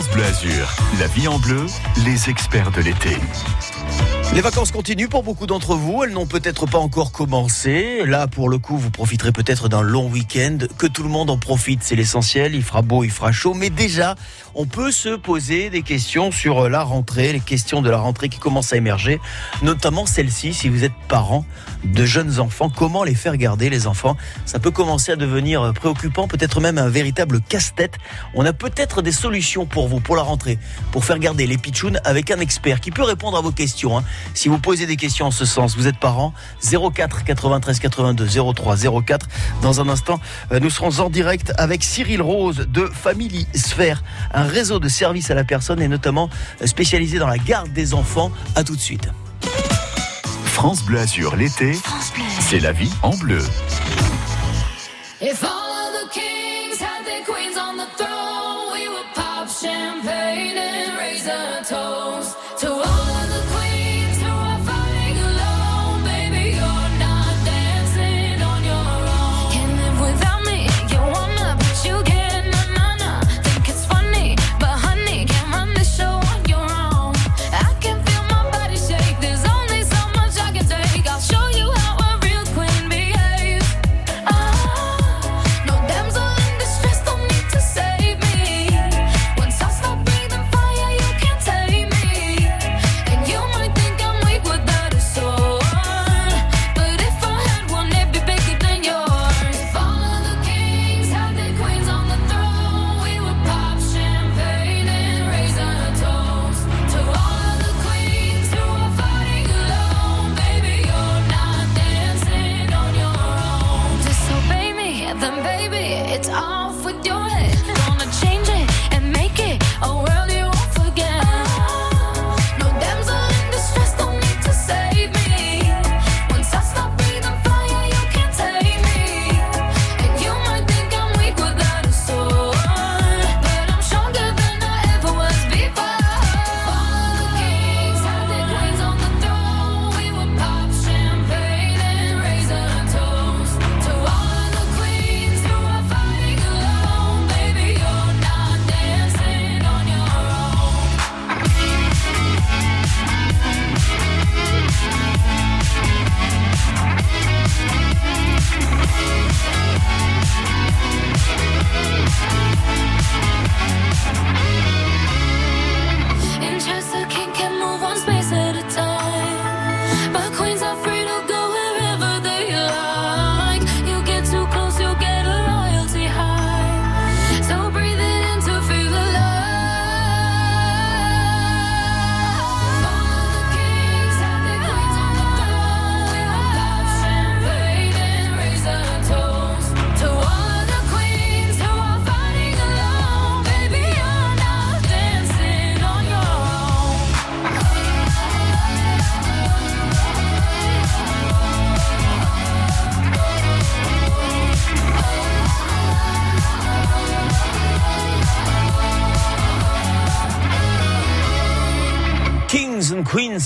Bleu Azur, la vie en bleu, les experts de l'été. Les vacances continuent pour beaucoup d'entre vous. Elles n'ont peut-être pas encore commencé. Là, pour le coup, vous profiterez peut-être d'un long week-end. Que tout le monde en profite, c'est l'essentiel. Il fera beau, il fera chaud. Mais déjà, on peut se poser des questions sur la rentrée, les questions de la rentrée qui commencent à émerger. Notamment celle-ci, si vous êtes parent de jeunes enfants, comment les faire garder, les enfants? Ça peut commencer à devenir préoccupant, peut-être même un véritable casse-tête. On a peut-être des solutions pour vous, pour la rentrée, pour faire garder les pitchouns avec un expert qui peut répondre à vos questions. Hein. Si vous posez des questions en ce sens, vous êtes parent, 04 93 82 03 04. Dans un instant, euh, nous serons en direct avec Cyril Rose de Family Sphere, un réseau de services à la personne et notamment euh, spécialisé dans la garde des enfants. À tout de suite. France Bleu Azur l'été, c'est la vie en bleu. then baby, it's off with your head.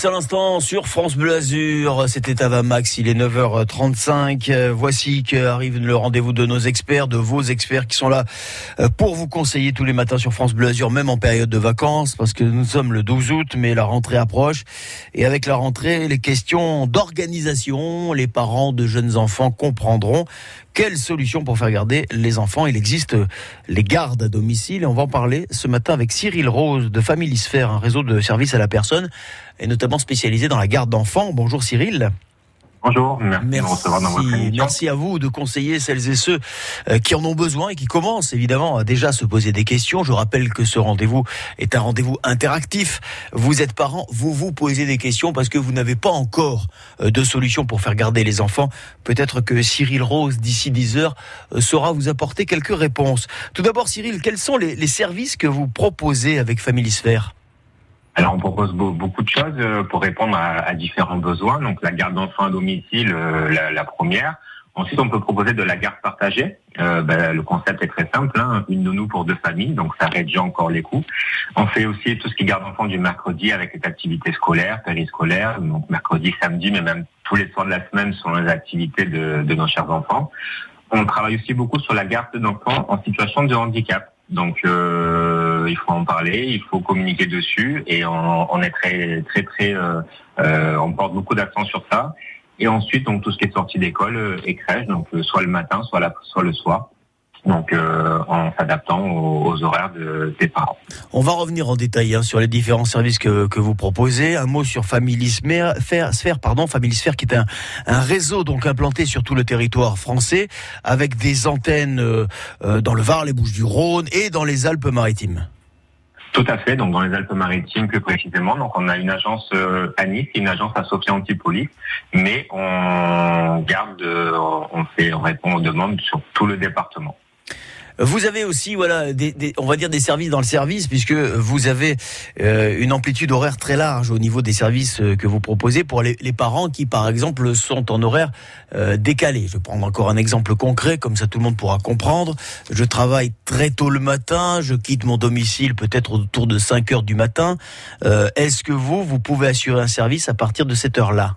À l'instant sur France Bleu Azur. C'était Ava Max, il est 9h35. Euh, voici qu'arrive le rendez-vous de nos experts, de vos experts qui sont là euh, pour vous conseiller tous les matins sur France Bleu Azur, même en période de vacances, parce que nous sommes le 12 août, mais la rentrée approche. Et avec la rentrée, les questions d'organisation, les parents de jeunes enfants comprendront quelle solution pour faire garder les enfants Il existe les gardes à domicile et on va en parler ce matin avec Cyril Rose de Family Sphere, un réseau de services à la personne et notamment spécialisé dans la garde d'enfants. Bonjour Cyril. Bonjour, merci, merci, à vous de conseiller celles et ceux euh, qui en ont besoin et qui commencent évidemment à déjà se poser des questions. Je rappelle que ce rendez-vous est un rendez-vous interactif. Vous êtes parents, vous vous posez des questions parce que vous n'avez pas encore euh, de solution pour faire garder les enfants. Peut-être que Cyril Rose, d'ici 10 heures, euh, saura vous apporter quelques réponses. Tout d'abord, Cyril, quels sont les, services que vous proposez avec Family Sphere? Alors on propose beaucoup de choses euh, pour répondre à, différents besoins. Donc la garde d'enfants à domicile, euh, la, première. Ensuite, on peut proposer de la garde partagée. Euh, ben, le concept est très simple, hein, une nounou pour deux familles, donc ça réduit encore les coûts. On fait aussi tout ce qui garde enfants du mercredi avec les activités scolaires, périscolaires, donc mercredi, samedi, mais même tous les soirs de la semaine sont les activités de, de nos chers enfants. On travaille aussi beaucoup sur la garde d'enfants en situation de handicap. Donc il faut en parler, il faut communiquer dessus et on, est très très très on porte beaucoup d'accent sur ça. Et ensuite donc tout ce qui est sortie d'école et crèche, donc soit le matin, soit la, soit le soir donc euh, en s'adaptant aux, horaires de, des parents. On va revenir en détail hein, sur les différents services que, que, vous proposez. Un mot sur Family Sphère, pardon, Family Sphère qui est un, un, réseau donc implanté sur tout le territoire français avec des antennes euh, euh, dans le Var, les Bouches-du-Rhône et dans les Alpes-Maritimes. Tout à fait, donc dans les Alpes-Maritimes plus précisément. Donc on a une agence à Nice et une agence à Sophia Antipolis, mais on garde, on fait, on répond aux demandes sur tout le département. Vous avez aussi, voilà, des, on va dire des services dans le service, puisque vous avez euh, une amplitude horaire très large au niveau des services euh, que vous proposez pour les, parents qui, par exemple, sont en horaire euh, décalé. Je vais prendre encore un exemple concret, comme ça tout le monde pourra comprendre. Je travaille très tôt le matin, je quitte mon domicile peut-être autour de 5 heures du matin. Est-ce que vous, vous pouvez assurer un service à partir de cette heure-là?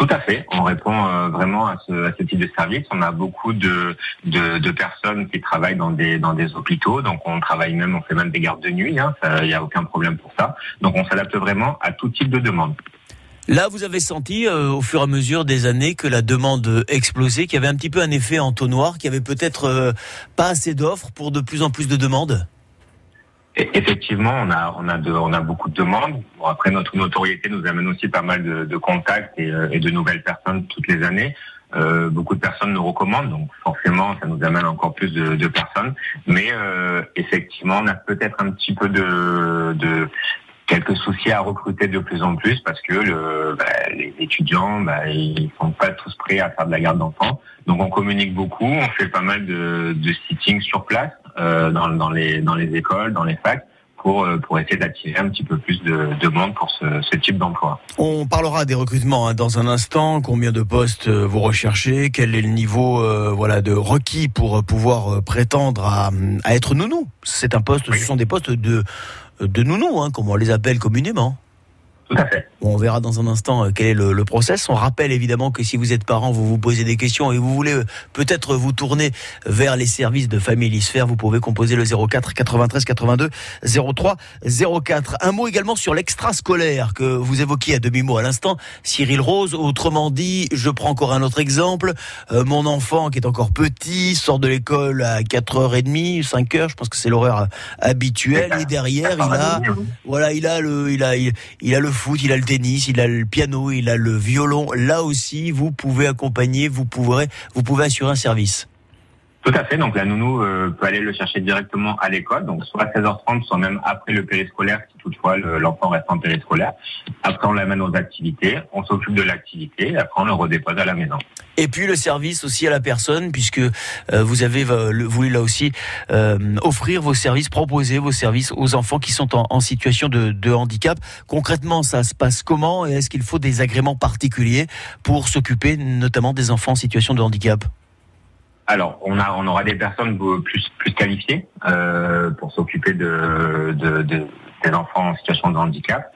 Tout à fait. On répond euh, vraiment à ce, type de service. On a beaucoup de, personnes qui travaillent dans des, dans des hôpitaux. Donc on travaille même, on fait même des gardes de nuit. Il hein. n'y a aucun problème pour ça. Donc on s'adapte vraiment à tout type de demande. Là, vous avez senti euh, au fur et à mesure des années que la demande explosait, qu'il y avait un petit peu un effet entonnoir, qu'il y avait peut-être euh, pas assez d'offres pour de plus en plus de demandes? Effectivement, on a, on a, de, on a beaucoup de demandes. Bon, après, notre notoriété nous amène aussi pas mal de, de contacts et, euh, et, de nouvelles personnes toutes les années. Euh, beaucoup de personnes nous recommandent, donc forcément, ça nous amène encore plus de, de personnes. Mais euh, effectivement, on a peut-être un petit peu de, de quelques soucis à recruter de plus en plus parce que le, bah, les étudiants, bah, ils sont pas tous prêts à faire de la garde d'enfants. Donc on communique beaucoup, on fait pas mal de, de sitting sur place dans, dans, les, dans les écoles, dans les facs. Pour, euh, pour essayer d'attirer un petit peu plus de, de monde pour ce, ce type d'emploi. On parlera des recrutements hein, dans un instant. Combien de postes euh, vous recherchez? Quel est le niveau voilà de requis pour pouvoir prétendre à, à être nounou? C'est un poste, ce sont des postes de de nounou, hein, comme on les appelle communément. Tout à fait. On verra dans un instant euh, quel est le, process. On rappelle évidemment que si vous êtes parent, vous vous posez des questions et vous voulez euh, peut-être vous tourner vers les services de Family Sphere, vous pouvez composer le 04 93 82 03 04. Un mot également sur l'extrascolaire que vous évoquiez à demi-mot à l'instant, Cyril Rose. Autrement dit, je prends encore un autre exemple. Euh, mon enfant qui est encore petit sort de l'école à 4h30, 5h, je pense que c'est l'horaire habituel. Et derrière, il a, voilà, il a le, il a, il a le foot, il a le tennis, il a le piano, il a le violon. Là aussi, vous pouvez accompagner, vous pourrez, vous pouvez assurer un service. Tout à fait. Donc la nounou euh, peut aller le chercher directement à l'école, donc soit à 16h30, soit même après le périscolaire, si toutefois l'enfant reste en périscolaire. Après, on l'amène aux activités, on s'occupe de l'activité, après on le redépose à la maison. Et puis le service aussi à la personne, puisque euh, vous avez euh, voulu là aussi offrir vos services, proposer vos services aux enfants qui sont en, situation de, de, handicap. Concrètement, ça se passe comment? Et est-ce qu'il faut des agréments particuliers pour s'occuper notamment des enfants en situation de handicap? Alors, on a, on aura des personnes plus plus qualifiées euh, pour s'occuper de, de, de, des enfants en situation de handicap.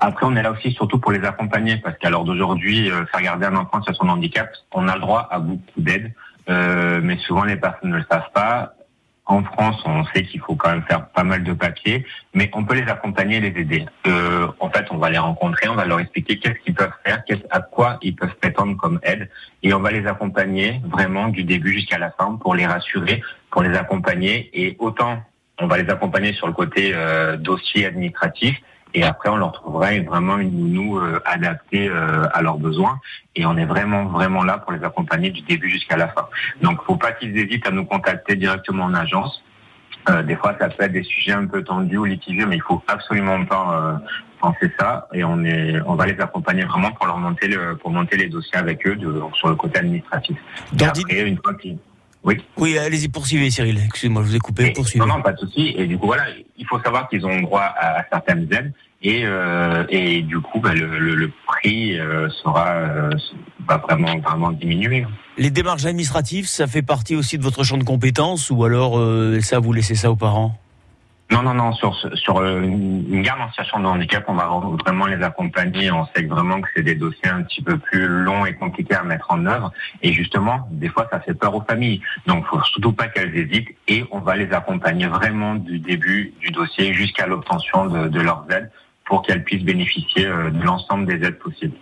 Après, on est là aussi surtout pour les accompagner parce qu'à l'heure d'aujourd'hui, euh, faire garder un enfant en situation de handicap, on a le droit à beaucoup d'aide, euh, mais souvent les personnes ne le savent pas. En France, on sait qu'il faut quand même faire pas mal de papiers, mais on peut les accompagner, les aider. Euh, en fait, on va les rencontrer, on va leur expliquer qu'est-ce qu'ils peuvent faire, à quoi ils peuvent prétendre comme aide, et on va les accompagner vraiment du début jusqu'à la fin pour les rassurer, pour les accompagner. Et autant on va les accompagner sur le côté euh, dossier administratif, et après on leur trouvera vraiment une nounou euh, adaptée euh, à leurs besoins et on est vraiment vraiment là pour les accompagner du début jusqu'à la fin. Donc faut pas qu'ils hésitent à nous contacter directement en agence. Euh, des fois ça peut être des sujets un peu tendus ou litigieux mais il faut absolument pas penser ça et on est on va les accompagner vraiment pour leur monter le pour monter les dossiers avec eux de, sur le côté administratif. Et après une fois qu'ils oui. Oui, allez-y, poursuivez, Cyril. Excusez-moi, je vous ai coupé. poursuivez. Non, non, pas de souci. Et du coup, voilà, il faut savoir qu'ils ont droit à, certaines aides. Et, euh, et du coup, bah, le, le, prix euh, sera euh, va vraiment, vraiment diminuer. Les démarches administratives, ça fait partie aussi de votre champ de compétences ou alors euh, ça, vous laissez ça aux parents? Non, non, non, sur, sur euh, une garde en situation de handicap, on va vraiment les accompagner. On sait vraiment que c'est des dossiers un petit peu plus longs et compliqués à mettre en œuvre. Et justement, des fois, ça fait peur aux familles. Donc, faut surtout pas qu'elles hésitent et on va les accompagner vraiment du début du dossier jusqu'à l'obtention de, de leurs aides pour qu'elles puissent bénéficier euh, de l'ensemble des aides possibles.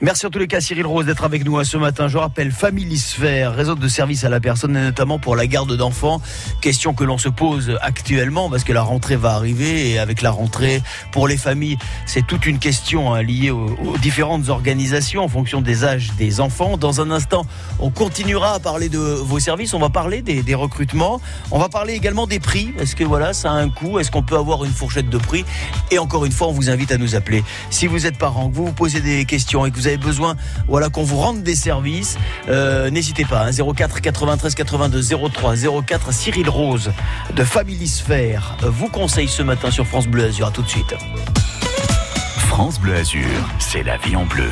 Merci en tous les cas Cyril Rose d'être avec nous hein, ce matin. Je rappelle Familisphère, réseau de services à la personne et notamment pour la garde d'enfants. Question que l'on se pose actuellement parce que la rentrée va arriver et avec la rentrée pour les familles, c'est toute une question hein, liée aux, différentes organisations en fonction des âges des enfants. Dans un instant, on continuera à parler de vos services, on va parler des, des recrutements, on va parler également des prix. Est-ce que voilà, ça a un coût Est-ce qu'on peut avoir une fourchette de prix? Et encore une fois, on vous invite à nous appeler. Si vous êtes parent, que vous vous posez des questions et que vous avez besoin voilà, qu'on vous rende des services, euh, n'hésitez pas. 04 93 82 03 04 Cyril Rose de Familisphère vous conseille ce matin sur France Bleu Azur. À tout de suite. France Bleu Azur, c'est la vie en bleu.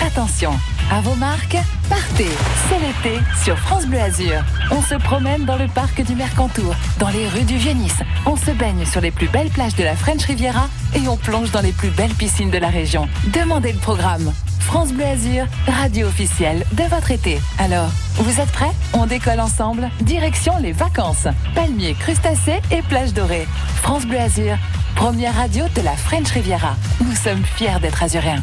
Attention, à vos marques, partez, c'est l'été sur France Bleu Azur. On se promène dans le parc du Mercantour, dans les rues du Vieux-Nice. On se baigne sur les plus belles plages de la French Riviera et on plonge dans les plus belles piscines de la région. Demandez le programme. France Bleu Azur, radio officielle de votre été. Alors, vous êtes prêts? On décolle ensemble, direction les vacances. Palmiers, crustacés et plages dorées. France Bleu Azur, première radio de la French Riviera. Nous sommes fiers d'être azuréens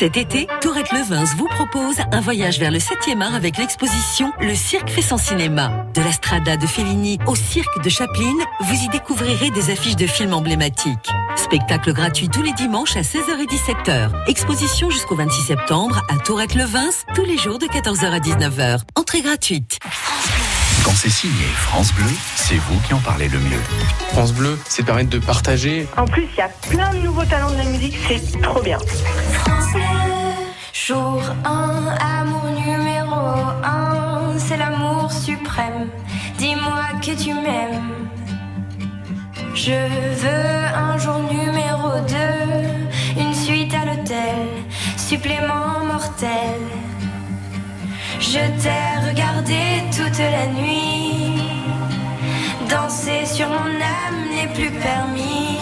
Cet été, Tourette Levins vous propose un voyage vers le 7e art avec l'exposition Le Cirque fait son cinéma. De la Strada de Fellini au Cirque de Chaplin, vous y découvrirez des affiches de films emblématiques. Spectacle gratuit tous les dimanches à 16h et 17h. Exposition jusqu'au 26 septembre à Tourette Levins, tous les jours de 14h à 19h. Entrée gratuite. Quand c'est signé France Bleu, c'est vous qui en parlez le mieux. France Bleu, c'est permettre de partager. En plus, il y a plein de nouveaux talents de la musique, c'est trop bien. France Bleu, jour 1, amour numéro 1, c'est l'amour suprême. Dis-moi que tu m'aimes. Je veux un jour numéro 2, une suite à l'hôtel, supplément mortel. Je t'ai regardé toute la nuit. Danser sur mon âme n'est plus permis.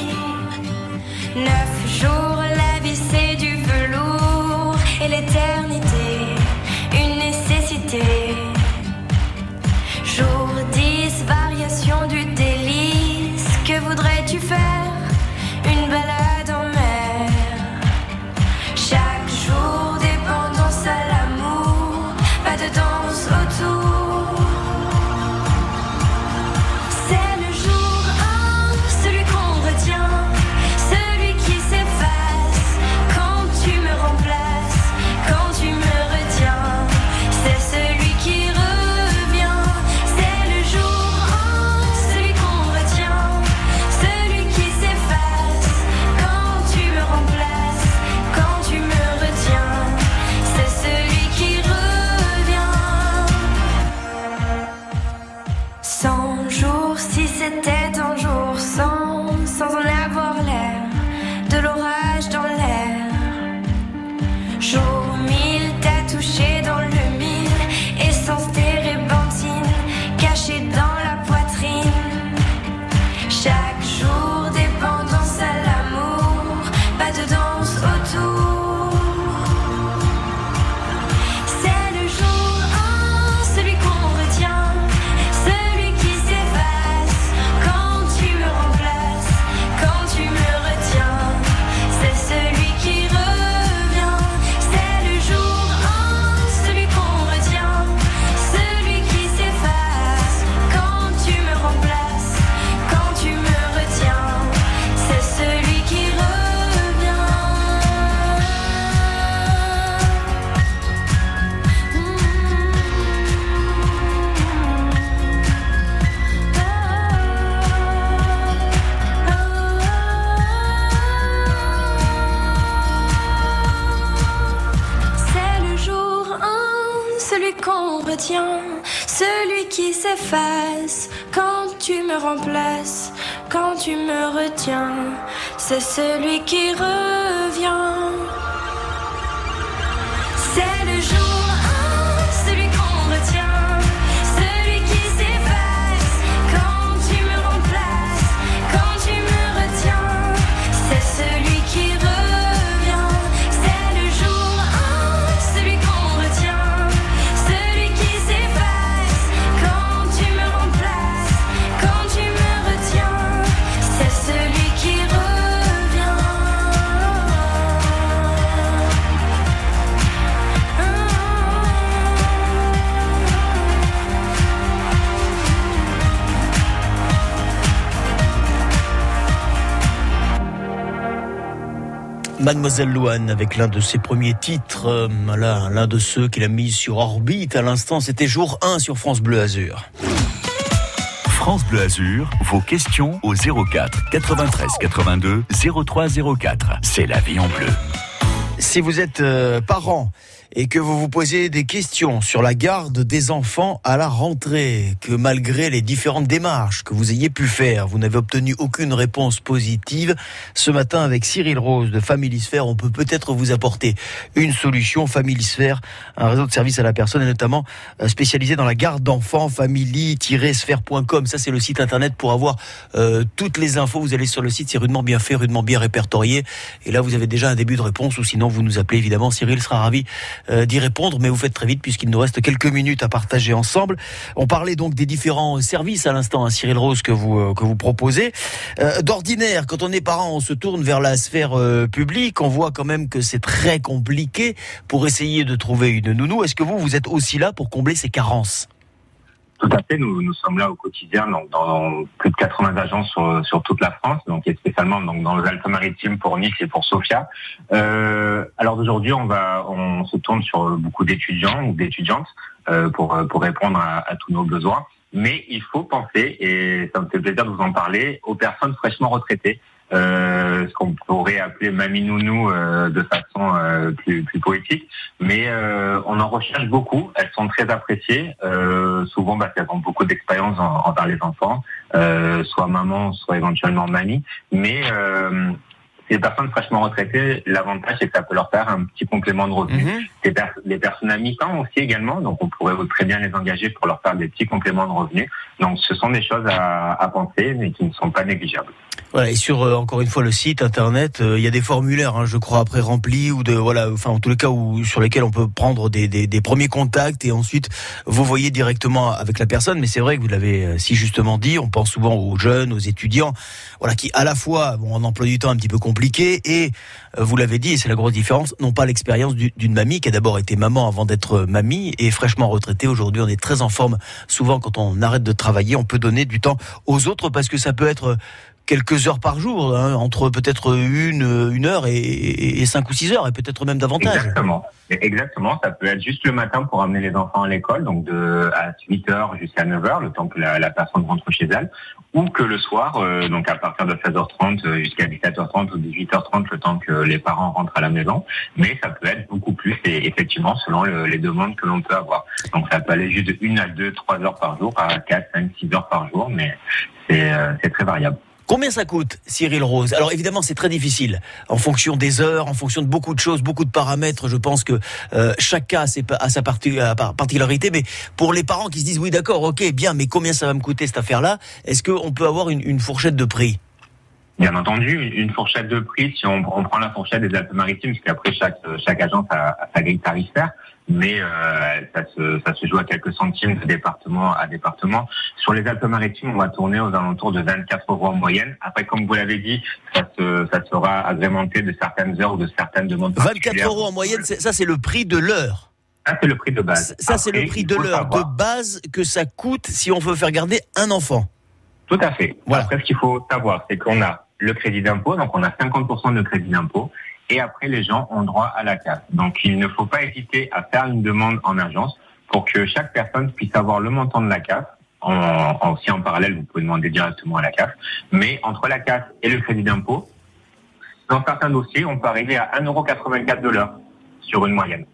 Qui s'efface quand tu me remplaces, quand tu me retiens. C'est celui qui revient. Mademoiselle Louane avec l'un de ses premiers titres, euh, l'un de ceux qu'il a mis sur orbite à l'instant, c'était jour 1 sur France Bleu Azur. France Bleu Azur, vos questions au 04 93 82 03 04. C'est la vie en bleu. Si vous êtes euh, parent et que vous vous posez des questions sur la garde des enfants à la rentrée, que malgré les différentes démarches que vous ayez pu faire, vous n'avez obtenu aucune réponse positive, ce matin avec Cyril Rose de Familisphère, on peut peut-être vous apporter une solution. Familisphère, un réseau de services à la personne et notamment euh, spécialisé dans la garde d'enfants, family-sphère.com. Ça, c'est le site internet pour avoir euh, toutes les infos. Vous allez sur le site, c'est rudement bien fait, rudement bien répertorié. Et là, vous avez déjà un début de réponse ou sinon vous nous appelez évidemment. Cyril sera ravi d'y répondre, mais vous faites très vite puisqu'il nous reste quelques minutes à partager ensemble. On parlait donc des différents services à l'instant, hein, Cyril Rose, que vous euh, que vous proposez. Euh, D'ordinaire, quand on est parent, on se tourne vers la sphère euh, publique. On voit quand même que c'est très compliqué pour essayer de trouver une nounou. Est-ce que vous, vous êtes aussi là pour combler ces carences? Tout à fait, nous, nous sommes là au quotidien donc dans plus de 80 agences sur, sur toute la France, donc et spécialement donc dans les Alpes-Maritimes pour Nice et pour Sofia. Euh, alors aujourd'hui, on va on se tourne sur beaucoup d'étudiants ou d'étudiantes euh, pour pour répondre à, à tous nos besoins. Mais il faut penser, et ça me fait plaisir de vous en parler, aux personnes fraîchement retraitées. Euh, ce qu'on pourrait appeler mamie nounou euh, de façon euh, plus, plus poétique, mais on en recherche beaucoup. Elles sont très appréciées, souvent parce qu'elles ont beaucoup d'expérience en- envers les enfants, soit maman, soit éventuellement mamie. Mais ces personnes fraîchement retraitées, l'avantage c'est que ça peut leur faire un petit complément de revenu. Des, per- des personnes à mi-temps aussi également, donc on pourrait très bien les engager pour leur faire des petits compléments de revenus. Donc ce sont des choses à, à penser, mais qui ne sont pas négligeables. Voilà, et sur euh, encore une fois le site internet, euh, il y a des formulaires, hein, je crois, après remplis ou de voilà, enfin en tous les cas où sur lesquels on peut prendre des, des, des premiers contacts et ensuite vous voyez directement avec la personne. Mais c'est vrai que vous l'avez euh, si justement dit, on pense souvent aux jeunes, aux étudiants, voilà, qui à la fois bon, en emploi du temps un petit peu compliqué et euh, vous l'avez dit, c'est la grosse différence, n'ont pas l'expérience du- d'une mamie qui a d'abord été maman avant d'être mamie et fraîchement retraitée. Aujourd'hui, on est très en forme. Souvent, quand on arrête de travailler, on peut donner du temps aux autres parce que ça peut être quelques heures par jour, hein, entre peut-être une, une heure et, cinq ou six heures, et peut-être même davantage. Exactement. Exactement. Ça peut être juste le matin pour amener les enfants à l'école, donc de à 8 heures jusqu'à 9 heures, le temps que la, personne rentre chez elle, ou que le soir, euh, donc à partir de 16h30 euh, jusqu'à 17h30 ou 18h30, le temps que les parents rentrent à la maison. Mais ça peut être beaucoup plus, et effectivement, selon le- les demandes que l'on peut avoir. Donc ça peut aller juste de 1 à 2, 3 heures par jour, à 4, 5, 6 heures par jour, mais c'est euh, c'est très variable. Combien ça coûte, Cyril Rose Alors évidemment, c'est très difficile. En fonction des heures, en fonction de beaucoup de choses, beaucoup de paramètres, je pense que euh, chaque cas a, sa particularité. Mais pour les parents qui se disent, oui d'accord, ok, bien, mais combien ça va me coûter cette affaire-là? Est-ce qu'on peut avoir une, fourchette de prix? Bien entendu, une fourchette de prix, si on, prend la fourchette des Alpes-Maritimes, parce qu'après chaque, chaque agence a, a sa grille tarifaire, mais euh, ça, se, ça se joue à quelques centimes de département à département. Sur les Alpes-Maritimes, on va tourner aux alentours de 24 euros en moyenne. Après, comme vous l'avez dit, ça, se, ça sera agrémenté de certaines heures ou de certaines demandes 24 particulières. euros en moyenne, ça c'est le prix de l'heure. Ça, c'est le prix de base. Ça c'est le prix de l'heure de base que ça coûte si on veut faire garder un enfant. Tout à fait. Voilà. Après, ce qu'il faut savoir, c'est qu'on a le crédit d'impôt, donc on a 50% de crédit d'impôt, et après, les gens ont droit à la CAF. Donc, il ne faut pas hésiter à faire une demande en agence pour que chaque personne puisse avoir le montant de la CAF. En, en, aussi en parallèle, vous pouvez demander directement à la CAF. Mais entre la CAF et le crédit d'impôt, dans certains dossiers, on peut arriver à 1,84€ de sur une moyenne.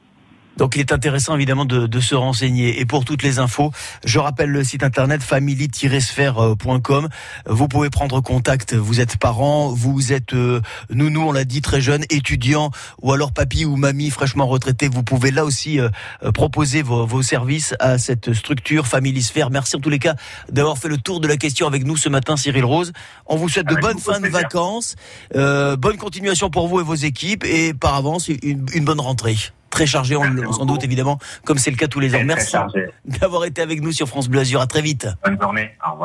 Donc il est intéressant évidemment de, de, se renseigner. Et pour toutes les infos, je rappelle le site internet family-sphère.com. Vous pouvez prendre contact. Vous êtes parent, vous êtes euh, nounou, on l'a dit, très jeune, étudiant, ou alors papy ou mamie fraîchement retraité. Vous pouvez là aussi euh, proposer vos, vos, services à cette structure Family Sphère. Merci en tous les cas d'avoir fait le tour de la question avec nous ce matin, Cyril Rose. On vous souhaite de bonnes fins de vacances, euh, bonne continuation pour vous et vos équipes, et par avance une, une bonne rentrée très chargé, on, on s'en doute évidemment, comme c'est le cas tous les ans. Merci d'avoir été avec nous sur France Bleu Azur. À très vite. Bonne journée. Au revoir.